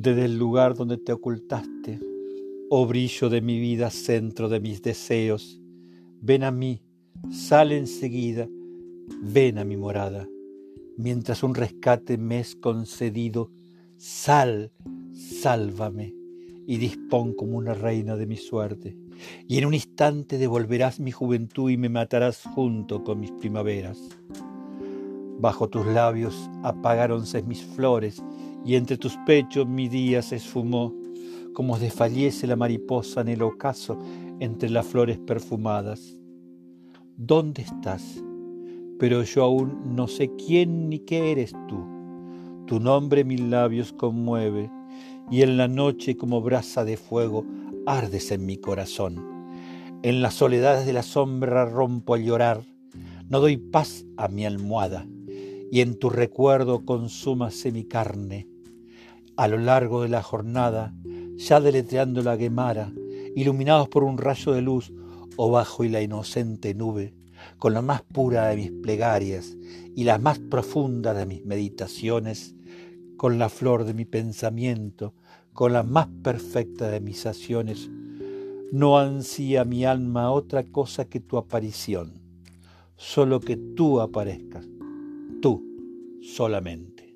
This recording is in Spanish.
Desde el lugar donde te ocultaste, oh brillo de mi vida, centro de mis deseos, ven a mí, sal enseguida, ven a mi morada. Mientras un rescate me es concedido, sal, sálvame y dispón como una reina de mi suerte. Y en un instante devolverás mi juventud y me matarás junto con mis primaveras. Bajo tus labios apagáronse mis flores y entre tus pechos mi día se esfumó, como desfallece la mariposa en el ocaso entre las flores perfumadas. ¿Dónde estás? Pero yo aún no sé quién ni qué eres tú. Tu nombre mis labios conmueve, y en la noche como brasa de fuego ardes en mi corazón. En las soledades de la sombra rompo a llorar, no doy paz a mi almohada, y en tu recuerdo consúmase mi carne. A lo largo de la jornada, ya deletreando la guemara, iluminados por un rayo de luz o bajo y la inocente nube, con la más pura de mis plegarias y la más profunda de mis meditaciones, con la flor de mi pensamiento, con la más perfecta de mis acciones, no ansía mi alma otra cosa que tu aparición, solo que tú aparezcas, solamente.